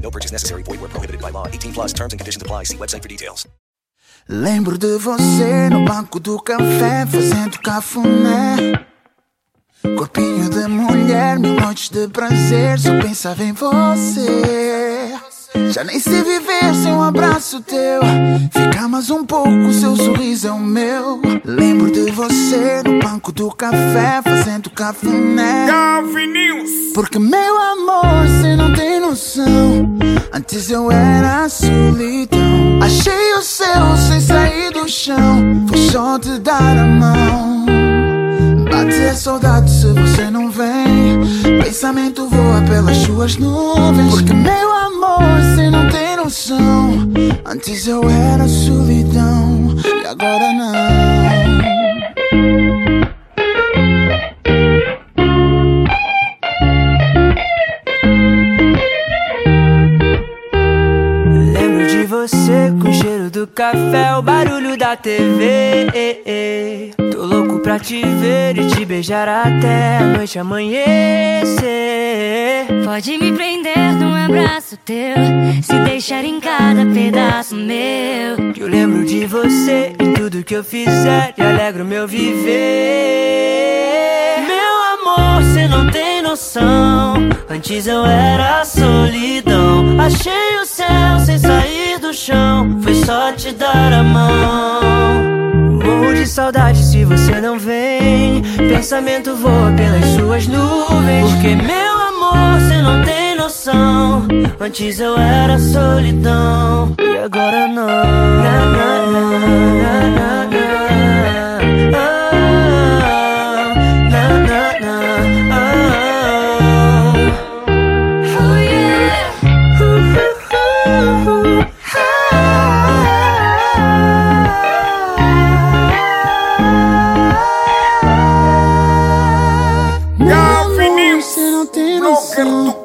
No purchase necessary. Void where prohibited by law. 18 plus terms and conditions apply. See website for details. Lembro de você no banco do café, fazendo cafuné. Corpinho de mulher, mil noites de prazer, só pensava em você. Já nem sei viver sem um abraço teu. Fica mais um pouco, seu sorriso é o meu. Lembro de você no banco do café, fazendo cafuné. Porque meu amor, cê não tem noção. Antes eu era solidão. Achei o céu sem sair do chão. Foi só te dar a mão. Bate a saudade se você não vem. Pensamento voa pelas suas nuvens. Porque meu amor, Antes eu era solidão. E agora não. Lembro de você com o cheiro do café, o barulho da TV. Tô louco pra te ver e te beijar até a noite amanhecer. Pode me prender num abraço teu, se deixar em cada pedaço meu. Que eu lembro de você em tudo que eu fizer e alegro meu viver. Meu amor, cê não tem noção. Antes eu era solidão. Achei o céu sem sair do chão. Foi só te dar a mão. Morro de saudade se você não vem. Pensamento voa pelas suas nuvens. Porque meu Antes eu era solidão. E agora não. Na, na, na, na, na, na. Ah, na, na, na, ah. Oh yeah. Meu amor, cê não tem noção.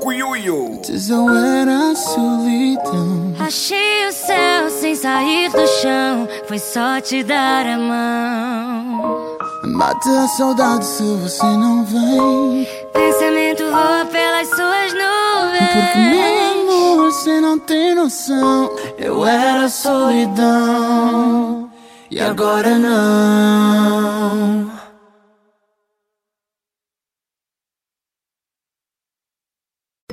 Antes eu era solidão. Achei o céu sem sair do chão, foi só te dar a mão. Bate a saudade se você não vem. Pensamento voa pelas suas Porque meu nuvens. amor, cê não tem noção. Eu era solidão. E agora não.